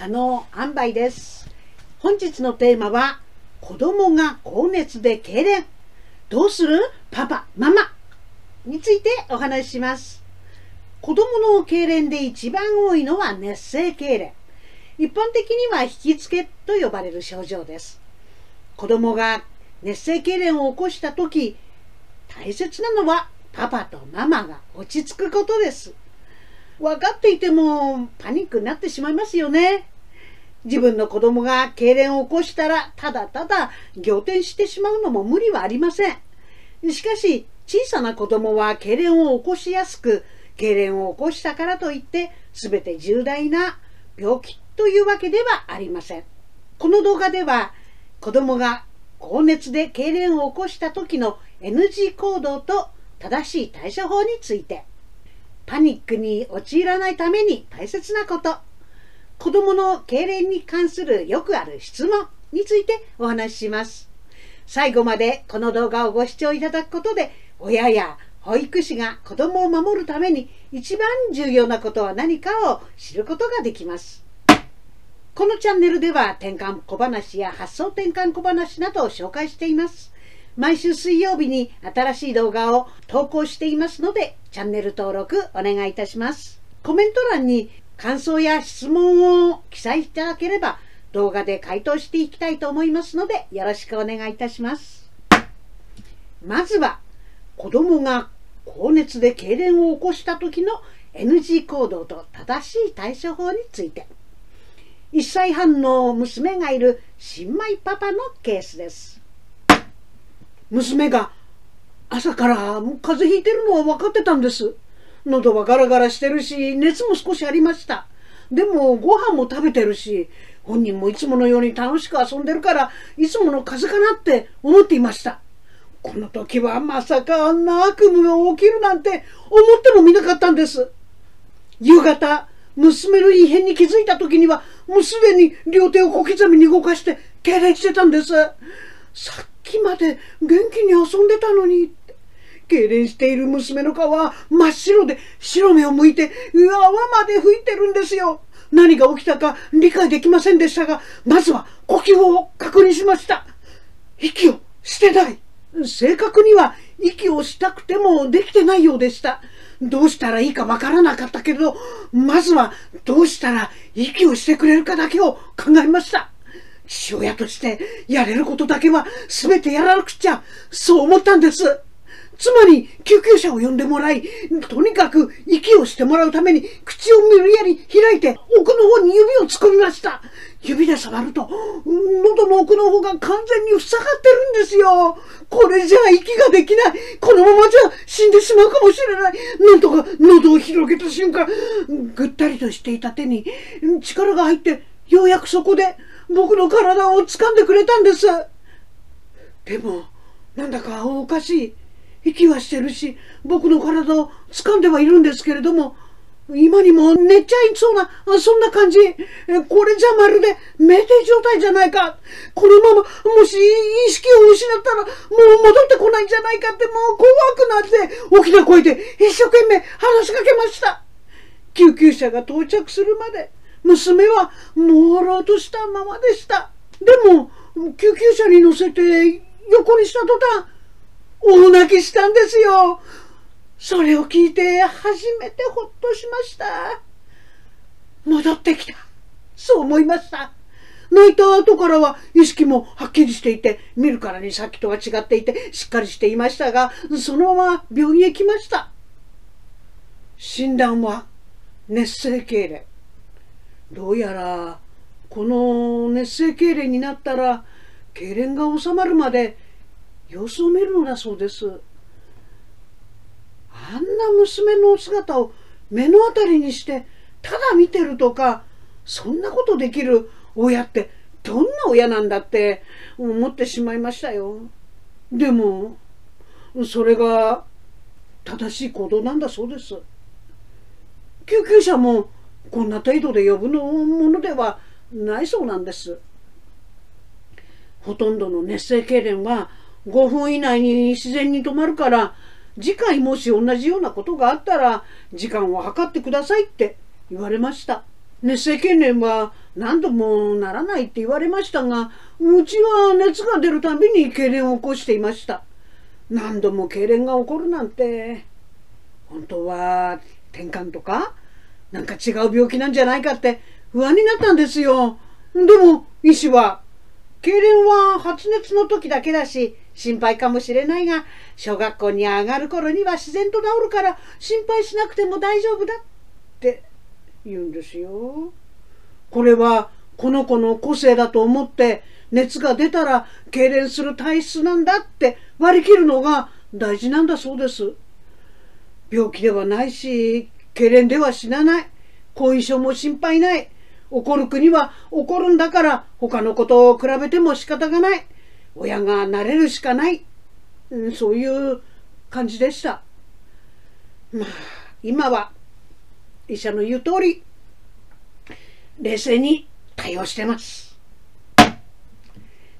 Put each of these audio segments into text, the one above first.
可能塩梅です。本日のテーマは子供が高熱で痙攣。どうする？パパママ。についてお話しします。子供の痙攣で一番多いのは熱性痙攣。一般的には引きつけと呼ばれる症状です。子供が熱性痙攣を起こした時大切なのはパパとママが落ち着くことです。分かっていてもパニックになってしまいますよね。自分の子供が痙攣を起こしたらただただ仰天してしまうのも無理はありません。しかし小さな子供は痙攣を起こしやすく痙攣を起こしたからといって全て重大な病気というわけではありません。この動画では子供が高熱で痙攣を起こした時の NG 行動と正しい対処法についてパニックに陥らないために大切なこと子供の痙攣に関するよくある質問についてお話しします。最後までこの動画をご視聴いただくことで親や保育士が子供を守るために一番重要なことは何かを知ることができます。このチャンネルでは転換小話や発想転換小話などを紹介しています。毎週水曜日に新しい動画を投稿していますので、チャンネル登録お願いいたします。コメント欄に感想や質問を記載いただければ、動画で回答していきたいと思いますので、よろしくお願いいたします。まずは、子供が高熱で痙攣を起こした時の NG 行動と正しい対処法について。1歳半の娘がいる新米パパのケースです。娘が朝から風邪ひいてるのは分かってたんです。喉はガラガラしてるし、熱も少しありました。でもご飯も食べてるし、本人もいつものように楽しく遊んでるから、いつもの風邪かなって思っていました。この時はまさかあんな悪夢が起きるなんて思ってもみなかったんです。夕方、娘の異変に気づいた時には、もうすでに両手を小刻みに動かして、痙攣してたんです。さっきまで元気に遊んでたのに痙攣している娘の顔は真っ白で白目を向いて泡まで吹いてるんですよ。何が起きたか理解できませんでしたが、まずは呼吸を確認しました。息をしてない。正確には息をしたくてもできてないようでした。どうしたらいいかわからなかったけど、まずはどうしたら息をしてくれるかだけを考えました。父親としてやれることだけは全てやらなくちゃ、そう思ったんです。つまり、救急車を呼んでもらい、とにかく息をしてもらうために、口を無理やり開いて、奥の方に指を突っ込みました。指で触ると、喉の奥の方が完全に塞がってるんですよ。これじゃあ息ができない。このままじゃ死んでしまうかもしれない。なんとか喉を広げた瞬間、ぐったりとしていた手に力が入って、ようやくそこで、僕の体を掴んでくれたんです。でも、なんだかおかしい。息はしてるし、僕の体を掴んではいるんですけれども、今にも寝ちゃいそうな、そんな感じ。これじゃまるで酩酊状態じゃないか。このまま、もし意識を失ったら、もう戻ってこないんじゃないかって、もう怖くなって、大きな声で一生懸命話しかけました。救急車が到着するまで、娘は朦朧としたままでした。でも、救急車に乗せて横にした途端、大泣きしたんですよ。それを聞いて初めてほっとしました。戻ってきた。そう思いました。泣いた後からは意識もはっきりしていて、見るからにさっきとは違っていて、しっかりしていましたが、そのまま病院へ来ました。診断は熱性痙攣。どうやらこの熱性痙攣になったら痙攣が収まるまで様子を見るのだそうです。あんな娘の姿を目の当たりにしてただ見てるとかそんなことできる親ってどんな親なんだって思ってしまいましたよ。でもそれが正しい行動なんだそうです。救急車もこんな程度で呼ぶのものではないそうなんです。ほとんどの熱性痙攣は5分以内に自然に止まるから次回もし同じようなことがあったら時間を計ってくださいって言われました。熱性痙攣は何度もならないって言われましたが、うちは熱が出るたびに痙攣を起こしていました。何度も痙攣が起こるなんて、本当は転換とかなんか違う病気なんじゃないかって不安になったんですよ。でも医師は、痙攣は発熱の時だけだし心配かもしれないが、小学校に上がる頃には自然と治るから心配しなくても大丈夫だって言うんですよ。これはこの子の個性だと思って熱が出たら痙攣する体質なんだって割り切るのが大事なんだそうです。病気ではないし、痙攣では死なない。後遺症も心配ない。起こる国は起こるんだから他のことを比べても仕方がない。親がなれるしかない。うん、そういう感じでした。まあ、今は医者の言う通り、冷静に対応してます。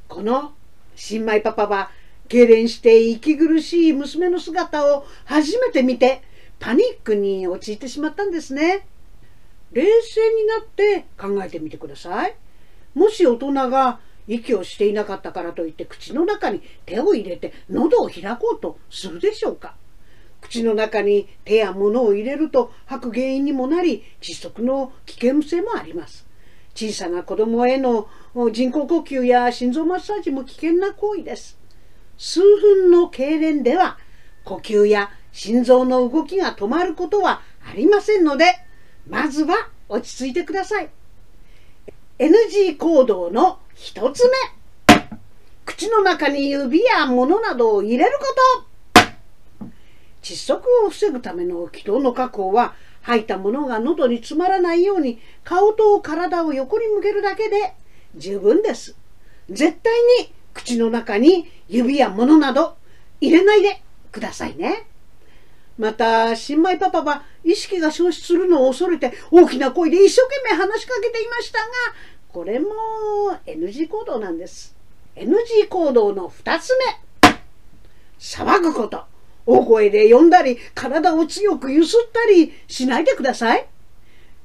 この新米パパは痙攣して息苦しい娘の姿を初めて見てパニックに陥ってしまったんですね。冷静になって考えてみてください。もし大人が息をしていなかったからといって口の中に手を入れて喉を開こうとするでしょうか？口の中に手や物を入れると吐く原因にもなり窒息の危険性もあります。小さな子供への人工呼吸や心臓マッサージも危険な行為です。数分の痙攣では呼吸や心臓の動きが止まることはありませんのでまずは落ち着いてください。NG 行動の一つ目口の中に指や物などを入れること窒息を防ぐための気道の確保は吐いたものが喉に詰まらないように顔と体を横に向けるだけで十分です。絶対に口の中に指や物など入れないでくださいね。また、新米パパは意識が消失するのを恐れて大きな声で一生懸命話しかけていましたが、これも NG 行動なんです。NG 行動の2つ目。騒ぐこと。大声で呼んだり、体を強く揺すったりしないでください。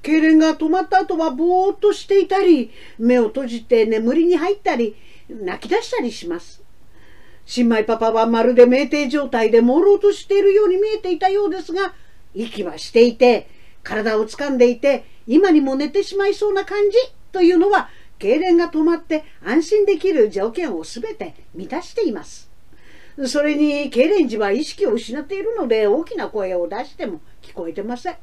痙攣が止まった後はぼーっとしていたり、目を閉じて眠りに入ったり、泣き出したりします。新米パパはまるで酩酊状態で朦朧としているように見えていたようですが、息はしていて、体を掴んでいて、今にも寝てしまいそうな感じというのは、痙攣が止まって安心できる条件を全て満たしています。それに、痙攣時は意識を失っているので、大きな声を出しても聞こえてません。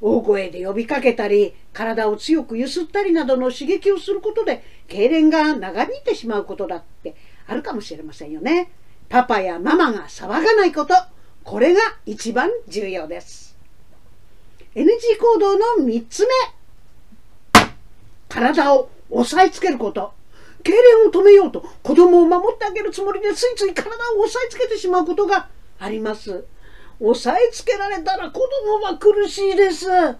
大声で呼びかけたり、体を強く揺すったりなどの刺激をすることで、痙攣が長引いてしまうことだってあるかもしれませんよね。パパやママが騒がないこと、これが一番重要です。NG 行動の3つ目。体を押さえつけること。痙攣を止めようと子供を守ってあげるつもりでついつい体を押さえつけてしまうことがあります。押さえつけられたら子供は苦しいです。痙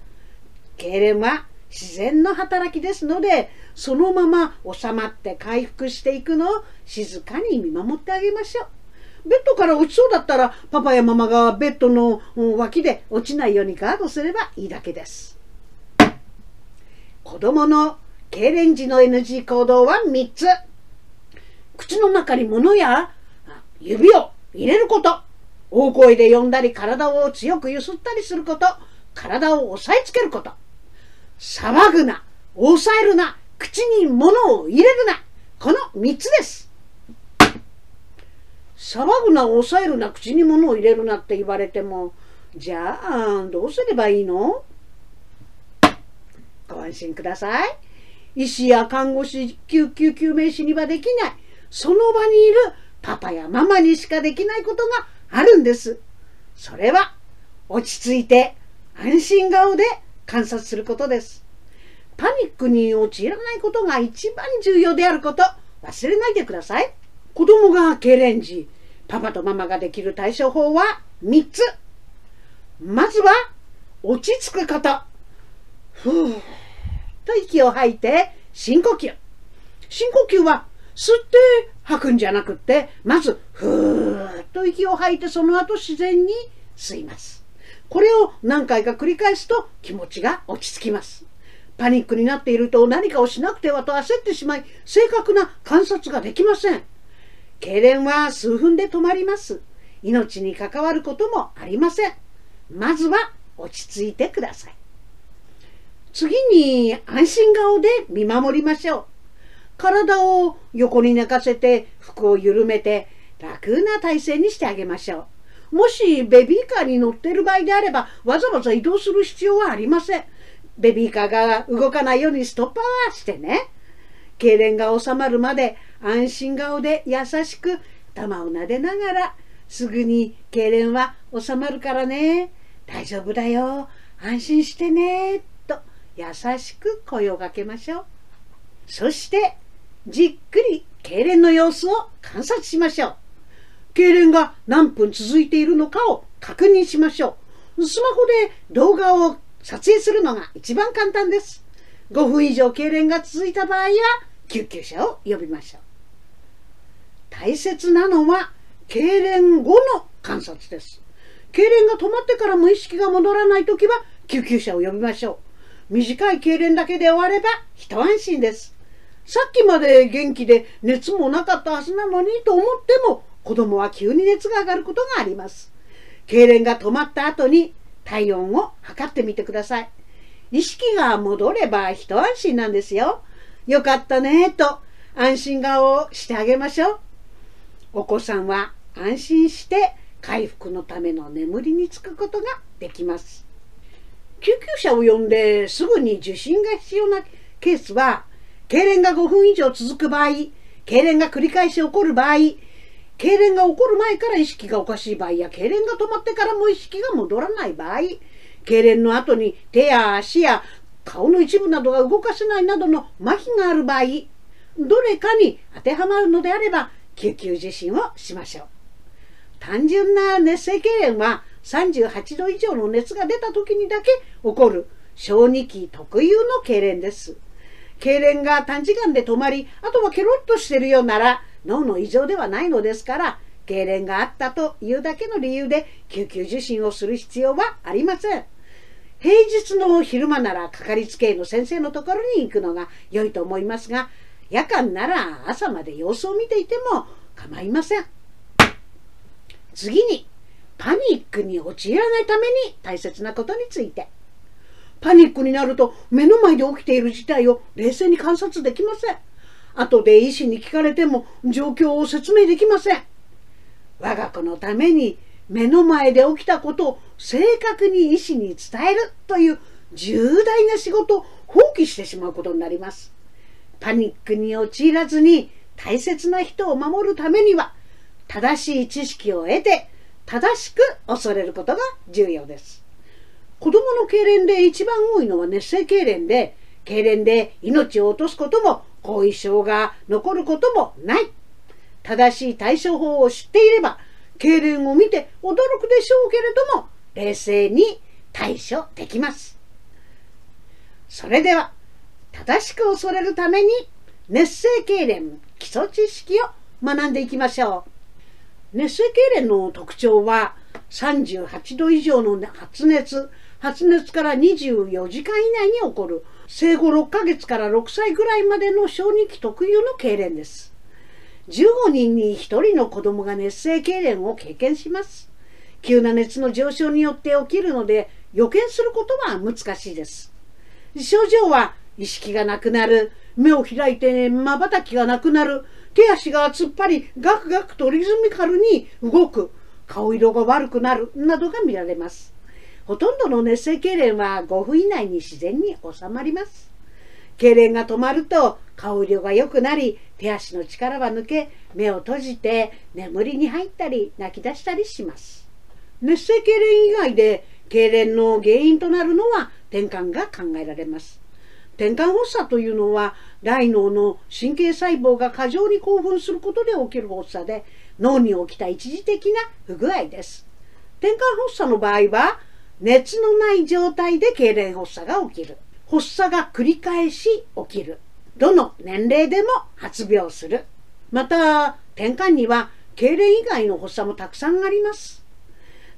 攣は自然の働きですので、そのまま収まって回復していくのを静かに見守ってあげましょう。ベッドから落ちそうだったら、パパやママがベッドの脇で落ちないようにガードすればいいだけです。子供の痙攣時の NG 行動は3つ。口の中に物や指を入れること。大声で呼んだり体を強く揺すったりすること。体を押さえつけること。騒ぐな、抑えるな、口に物を入れるな。この3つです。騒ぐな、抑えるな、口に物を入れるなって言われても、じゃあ、どうすればいいの？ご安心ください。医師や看護師、救急救命士にはできない、その場にいるパパやママにしかできないことがあるんです。それは、落ち着いて安心顔で観察することです。パニックに陥らないことが一番重要であること、忘れないでください。子供が痙攣時、パパとママができる対処法は3つ。まずは、落ち着くこと。ふぅ、と息を吐いて深呼吸。深呼吸は吸って吐くんじゃなくって、まず、ふーっと息を吐いてその後自然に吸います。これを何回か繰り返すと気持ちが落ち着きます。パニックになっていると何かをしなくてはと焦ってしまい、正確な観察ができません。痙攣は数分で止まります。命に関わることもありません。まずは落ち着いてください。次に安心顔で見守りましょう。体を横に寝かせて服を緩めて楽な体勢にしてあげましょう。もしベビーカーに乗ってる場合であればわざわざ移動する必要はありません。ベビーカーが動かないようにストッパーはしてね。痙攣が収まるまで安心顔で優しく頭を撫でながらすぐに痙攣は収まるからね。大丈夫だよ。安心してね。優しく声をかけましょう。そしてじっくり痙攣の様子を観察しましょう。痙攣が何分続いているのかを確認しましょう。スマホで動画を撮影するのが一番簡単です。5分以上痙攣が続いた場合は救急車を呼びましょう。大切なのは痙攣後の観察です。痙攣が止まってからも意識が戻らないときは救急車を呼びましょう。短い痙攣だけで終われば一安心です。さっきまで元気で熱もなかったはずなのにと思っても子供は急に熱が上がることがあります。痙攣が止まった後に体温を測ってみてください。意識が戻れば一安心なんですよ。よかったねと安心顔をしてあげましょう。お子さんは安心して回復のための眠りにつくことができます。救急車を呼んですぐに受診が必要なケースは痙攣が5分以上続く場合、痙攣が繰り返し起こる場合、痙攣が起こる前から意識がおかしい場合や、痙攣が止まってからも意識が戻らない場合、痙攣の後に手や足や顔の一部などが動かせないなどの麻痺がある場合、どれかに当てはまるのであれば、救急受診をしましょう。単純な熱性痙攣は38度以上の熱が出た時にだけ起こる小児期特有の痙攣です。痙攣が短時間で止まり、あとはケロッとしてるようなら脳の異常ではないのですから、痙攣があったというだけの理由で救急受診をする必要はありません。平日の昼間ならかかりつけ医の先生のところに行くのが良いと思いますが、夜間なら朝まで様子を見ていても構いません。次に、パニックに陥らないために大切なことについて。パニックになると目の前で起きている事態を冷静に観察できません。後で医師に聞かれても状況を説明できません。我が子のために目の前で起きたことを正確に医師に伝えるという重大な仕事を放棄してしまうことになります。パニックに陥らずに大切な人を守るためには正しい知識を得て正しく恐れることが重要です。子供の痙攣で一番多いのは熱性痙攣で、痙攣で命を落とすことも後遺症が残ることもない。正しい対処法を知っていれば、痙攣を見て驚くでしょうけれども、冷静に対処できます。それでは、正しく恐れるために、熱性痙攣基礎知識を学んでいきましょう。熱性痙攣の特徴は、38度以上の発熱、発熱から24時間以内に起こる生後6ヶ月から6歳ぐらいまでの小児期特有の痙攣です。15人に1人の子供が熱性痙攣を経験します。急な熱の上昇によって起きるので予見することは難しいです。症状は意識がなくなる、目を開いて瞬きがなくなる、手足が突っ張りガクガクとリズミカルに動く、顔色が悪くなるなどが見られます。ほとんどの熱性痙攣は5分以内に自然に収まります。痙攣が止まると顔色が良くなり、手足の力は抜け、目を閉じて眠りに入ったり泣き出したりします。熱性痙攣以外で痙攣の原因となるのは転換が考えられます。転換発作というのは大脳の神経細胞が過剰に興奮することで起きる発作で脳に起きた一時的な不具合です。転換発作の場合は熱のない状態で痙攣発作が起きる。発作が繰り返し起きる。どの年齢でも発病する。また、転換には痙攣以外の発作もたくさんあります。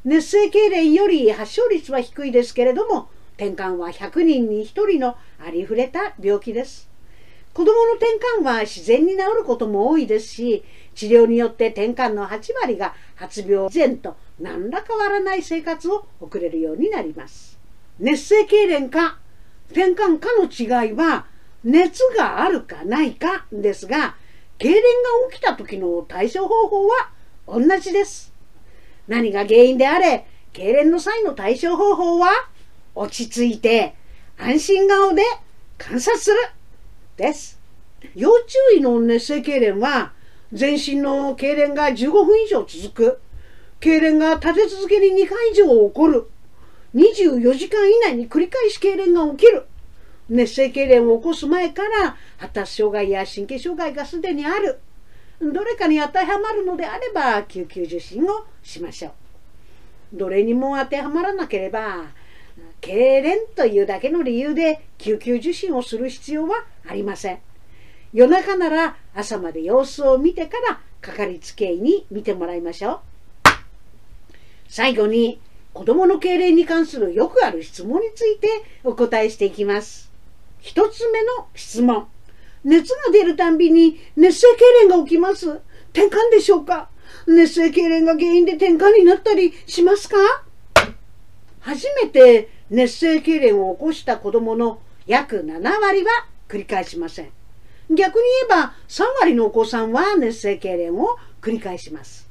熱性痙攣より発症率は低いですけれども、転換は100人に1人のありふれた病気です。子供の転換は自然に治ることも多いですし、治療によって転換の8割が発病前と何ら変わらない生活を送れるようになります。熱性痙攣か転換かの違いは熱があるかないかですが、痙攣が起きた時の対処方法は同じです。何が原因であれ、痙攣の際の対処方法は落ち着いて安心顔で観察するです。要注意の熱性痙攣は全身の痙攣が15分以上続く。痙攣が立て続けに2回以上起こる。24時間以内に繰り返し痙攣が起きる。熱性痙攣を起こす前から発達障害や神経障害がすでにある。どれかに当てはまるのであれば救急受診をしましょう。どれにも当てはまらなければ痙攣というだけの理由で救急受診をする必要はありません。夜中なら朝まで様子を見てからかかりつけ医に見てもらいましょう。最後に子供の痙攣に関するよくある質問についてお答えしていきます。一つ目の質問。熱が出るたんびに熱性痙攣が起きます。転換でしょうか？熱性痙攣が原因で転換になったりしますか？初めて熱性痙攣を起こした子供の約7割は繰り返しません。逆に言えば3割のお子さんは熱性痙攣を繰り返します。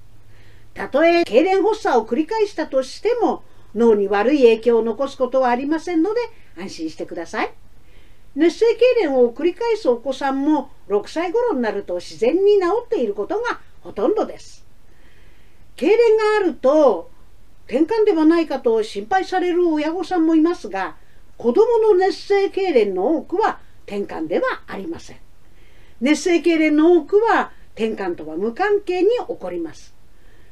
たとえ痙攣発作を繰り返したとしても脳に悪い影響を残すことはありませんので安心してください。熱性痙攣を繰り返すお子さんも6歳頃になると自然に治っていることがほとんどです。痙攣があると転換ではないかと心配される親御さんもいますが子どもの熱性痙攣の多くは転換ではありません。熱性痙攣の多くは転換とは無関係に起こります。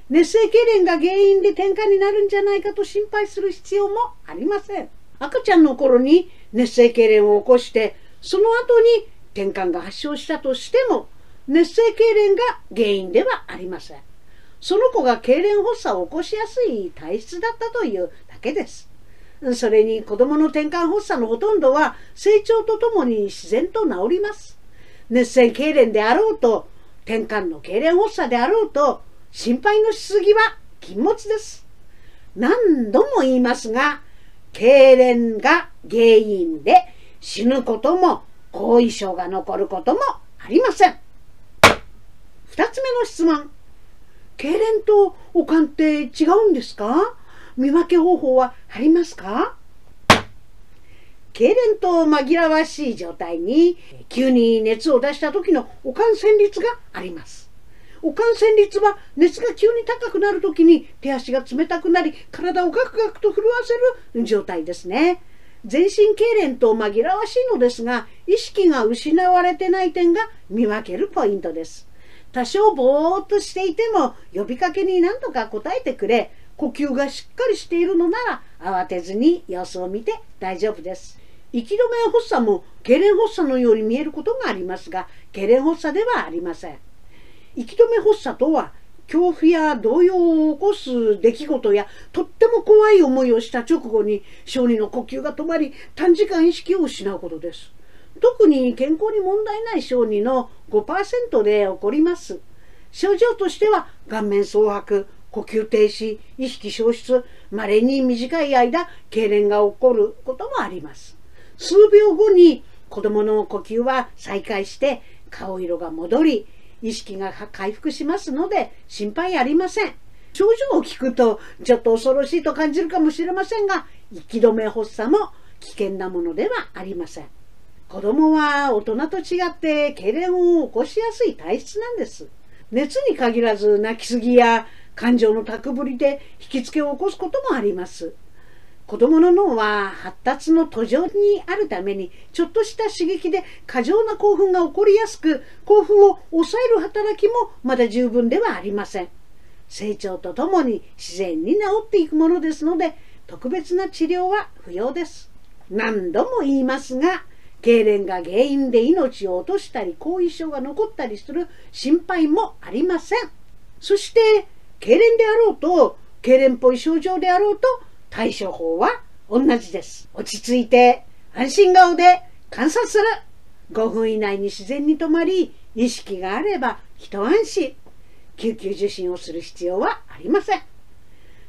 熱性痙攣が原因で転換になるんじゃないかと心配する必要もありません。赤ちゃんの頃に熱性痙攣を起こしてその後に転換が発症したとしても熱性痙攣が原因ではありませんその子が痙攣発作を起こしやすい体質だったというだけですそれに子供の転換発作のほとんどは成長とともに自然と治ります熱性痙攣であろうと転換の痙攣発作であろうと心配のしすぎは禁物です何度も言いますが痙攣が原因で死ぬことも後遺症が残ることもありません。二つ目の質問。痙攣とおかんって違うんですか？見分け方法はありますか？痙攣と紛らわしい状態に急に熱を出した時のおかん旋律があります。おかん旋律は熱が急に高くなる時に手足が冷たくなり体をガクガクと震わせる状態ですね。全身痙攣と紛らわしいのですが意識が失われてない点が見分けるポイントです。多少ぼーっとしていても呼びかけに何とか答えてくれ呼吸がしっかりしているのなら慌てずに様子を見て大丈夫です。息止め発作も痙攣発作のように見えることがありますが痙攣発作ではありません。息止め発作とは恐怖や動揺を起こす出来事やとっても怖い思いをした直後に小児の呼吸が止まり短時間意識を失うことです。特に健康に問題ない小児の5%で起こります。症状としては顔面蒼白、呼吸停止、意識消失、稀に短い間、痙攣が起こることもあります。数秒後に子供の呼吸は再開して顔色が戻り、意識が回復しますので心配ありません。症状を聞くとちょっと恐ろしいと感じるかもしれませんが息止め発作も危険なものではありません。子供は大人と違って痙攣を起こしやすい体質なんです。熱に限らず泣きすぎや感情の高ぶりで引きつけを起こすこともあります。子供の脳は発達の途上にあるためにちょっとした刺激で過剰な興奮が起こりやすく興奮を抑える働きもまだ十分ではありません成長とともに自然に治っていくものですので特別な治療は不要です何度も言いますが痙攣が原因で命を落としたり後遺症が残ったりする心配もありませんそして痙攣であろうと痙攣っぽい症状であろうと対処法は同じです。落ち着いて安心顔で観察する。5分以内に自然に止まり、意識があれば一安心。救急受診をする必要はありません。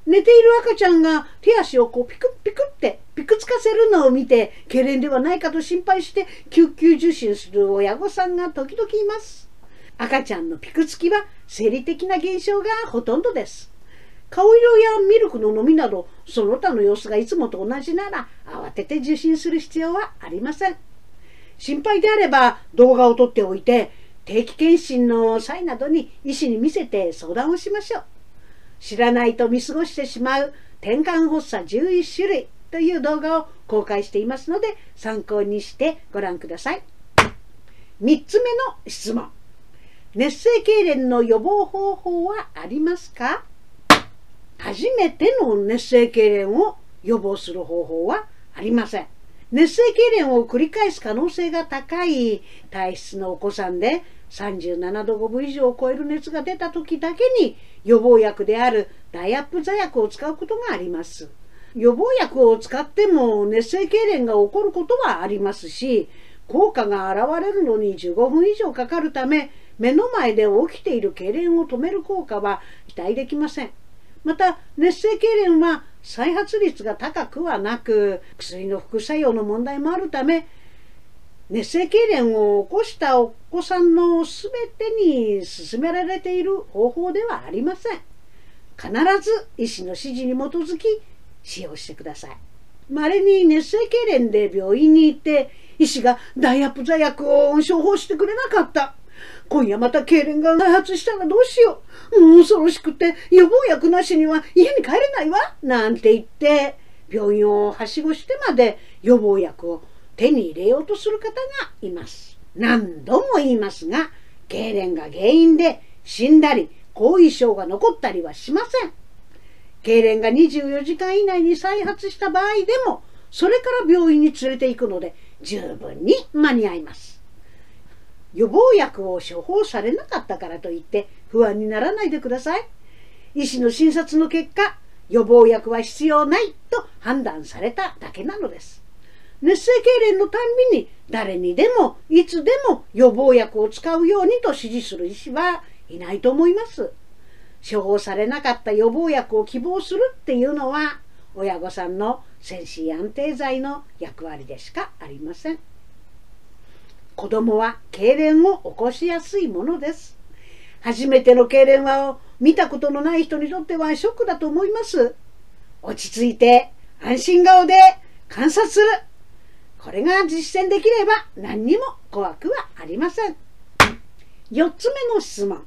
寝ている赤ちゃんが手足をこうピクッピクってピクつかせるのを見て、痙攣ではないかと心配して救急受診する親御さんが時々います。赤ちゃんのピクつきは生理的な現象がほとんどです。顔色やミルクの飲みなどその他の様子がいつもと同じなら慌てて受診する必要はありません心配であれば動画を撮っておいて定期検診の際などに医師に見せて相談をしましょう知らないと見過ごしてしまう転換発作11種類という動画を公開していますので参考にしてご覧ください。3つ目の質問。熱性痙攣の予防方法はありますか？初めての熱性痙攣を予防する方法はありません。熱性痙攣を繰り返す可能性が高い体質のお子さんで37度5分以上を超える熱が出た時だけに予防薬であるダイアップ座薬を使うことがあります。予防薬を使っても熱性痙攣が起こることはありますし効果が現れるのに15分以上かかるため目の前で起きている痙攣を止める効果は期待できません。また熱性痙攣は再発率が高くはなく薬の副作用の問題もあるため熱性痙攣を起こしたお子さんの全てに勧められている方法ではありません。必ず医師の指示に基づき使用してください稀に熱性痙攣で病院に行って医師がダイアップ座薬を処方してくれなかった。今夜また痙攣が再発したらどうしよう。もう恐ろしくて予防薬なしには家に帰れないわ。なんて言って、病院をはしごしてまで予防薬を手に入れようとする方がいます。何度も言いますが、痙攣が原因で死んだり、後遺症が残ったりはしません。痙攣が24時間以内に再発した場合でも、それから病院に連れて行くので、十分に間に合います。予防薬を処方されなかったからといって不安にならないでください。医師の診察の結果、予防薬は必要ないと判断されただけなのです。熱性痙攣のたんびに誰にでもいつでも予防薬を使うようにと指示する医師はいないと思います。処方されなかった予防薬を希望するっていうのは親御さんの精神安定剤の役割でしかありません。子供は痙攣を起こしやすいものです。初めての痙攣は見たことのない人にとってはショックだと思います。落ち着いて安心顔で観察する。これが実践できれば何にも怖くはありません。4つ目の質問。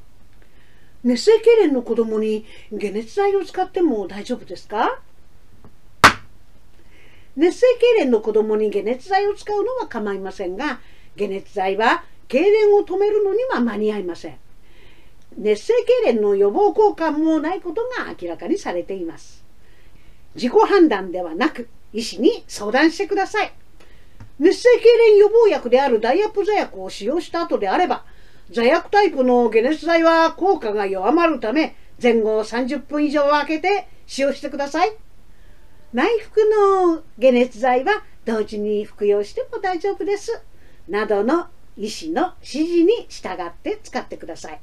熱性痙攣の子供に解熱剤を使っても大丈夫ですか？熱性痙攣の子供に解熱剤を使うのは構いませんが解熱剤は痙攣を止めるのには間に合いません。熱性痙攣の予防効果もないことが明らかにされています。自己判断ではなく医師に相談してください。熱性痙攣予防薬であるダイアップ座薬を使用した後であれば座薬タイプの解熱剤は効果が弱まるため前後30分以上空けて使用してください。内服の解熱剤は同時に服用しても大丈夫です。などの医師の指示に従って使ってください。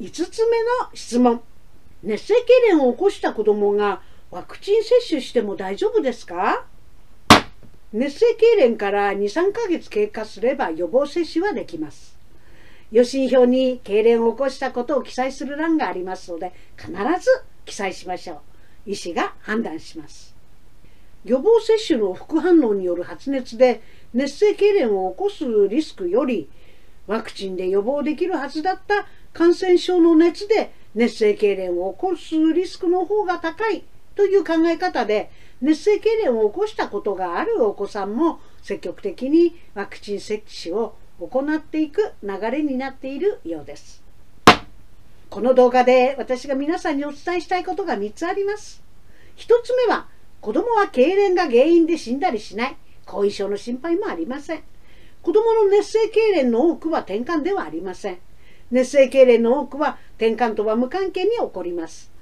5つ目の質問。熱性痙攣を起こした子どもがワクチン接種しても大丈夫ですか？熱性痙攣から23ヶ月経過すれば予防接種はできます。予診票に痙攣を起こしたことを記載する欄がありますので必ず記載しましょう。医師が判断します。予防接種の副反応による発熱で熱性痙攣を起こすリスクよりワクチンで予防できるはずだった感染症の熱で熱性痙攣を起こすリスクの方が高いという考え方で熱性痙攣を起こしたことがあるお子さんも積極的にワクチン接種を行っていく流れになっているようです。この動画で私が皆さんにお伝えしたいことが3つあります。1つ目は子供は痙攣が原因で死んだりしない後遺症の心配もありません子供の熱性痙攣の多くは転換ではありません熱性痙攣の多くは転換とは無関係に起こります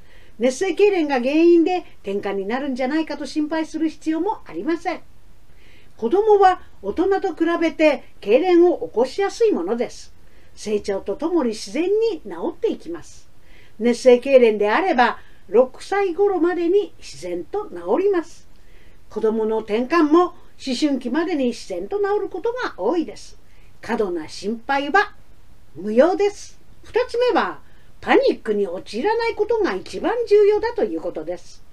熱性痙攣が原因で転換になるんじゃないかと心配する必要もありません。子供は大人と比べて痙攣を起こしやすいものです。成長とともに自然に治っていきます。熱性痙攣であれば6歳頃までに自然と治ります。子供の転換も思春期までに自然と治ることが多いです。過度な心配は無用です。2つ目はパニックに陥らないことが一番重要だということです。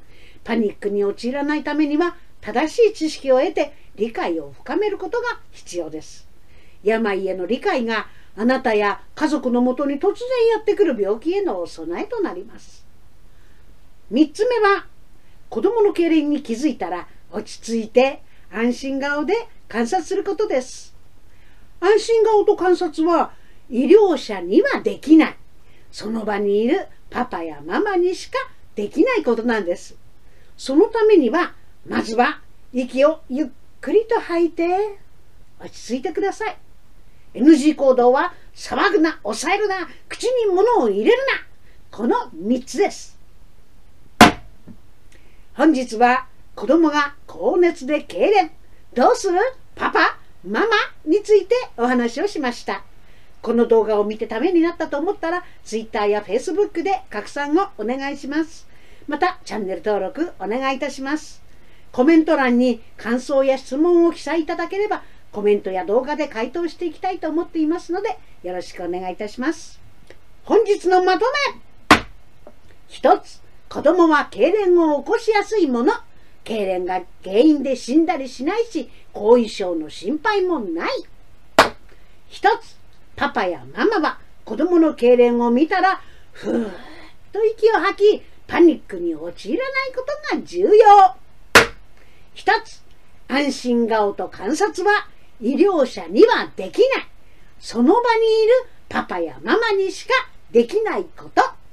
パニックに陥らないためには正しい知識を得て理解を深めることが必要です。病への理解があなたや家族のもとに突然やってくる病気への備えとなります。3つ目は子供の痙攣に気づいたら落ち着いて安心顔で観察することです。安心顔と観察は医療者にはできない。その場にいるパパやママにしかできないことなんです。そのためにはまずは息をゆっくりと吐いて落ち着いてください。NG 行動は騒ぐな、抑えるな、口に物を入れるな。この3つです。本日は子供が高熱で痙攣。どうする？パパ、ママについてお話をしました。この動画を見てためになったと思ったら Twitter や Facebook で拡散をお願いします。またチャンネル登録お願いいたします。コメント欄に感想や質問を記載いただければコメントや動画で回答していきたいと思っていますのでよろしくお願いいたします。本日のまとめ一つ、子供は痙攣を起こしやすいもの。痙攣が原因で死んだりしないし、後遺症の心配もない。一つ、パパやママは子供の痙攣を見たら、ふーっと息を吐き、パニックに陥らないことが重要。一つ、安心顔と観察は医療者にはできない。その場にいるパパやママにしかできないこと。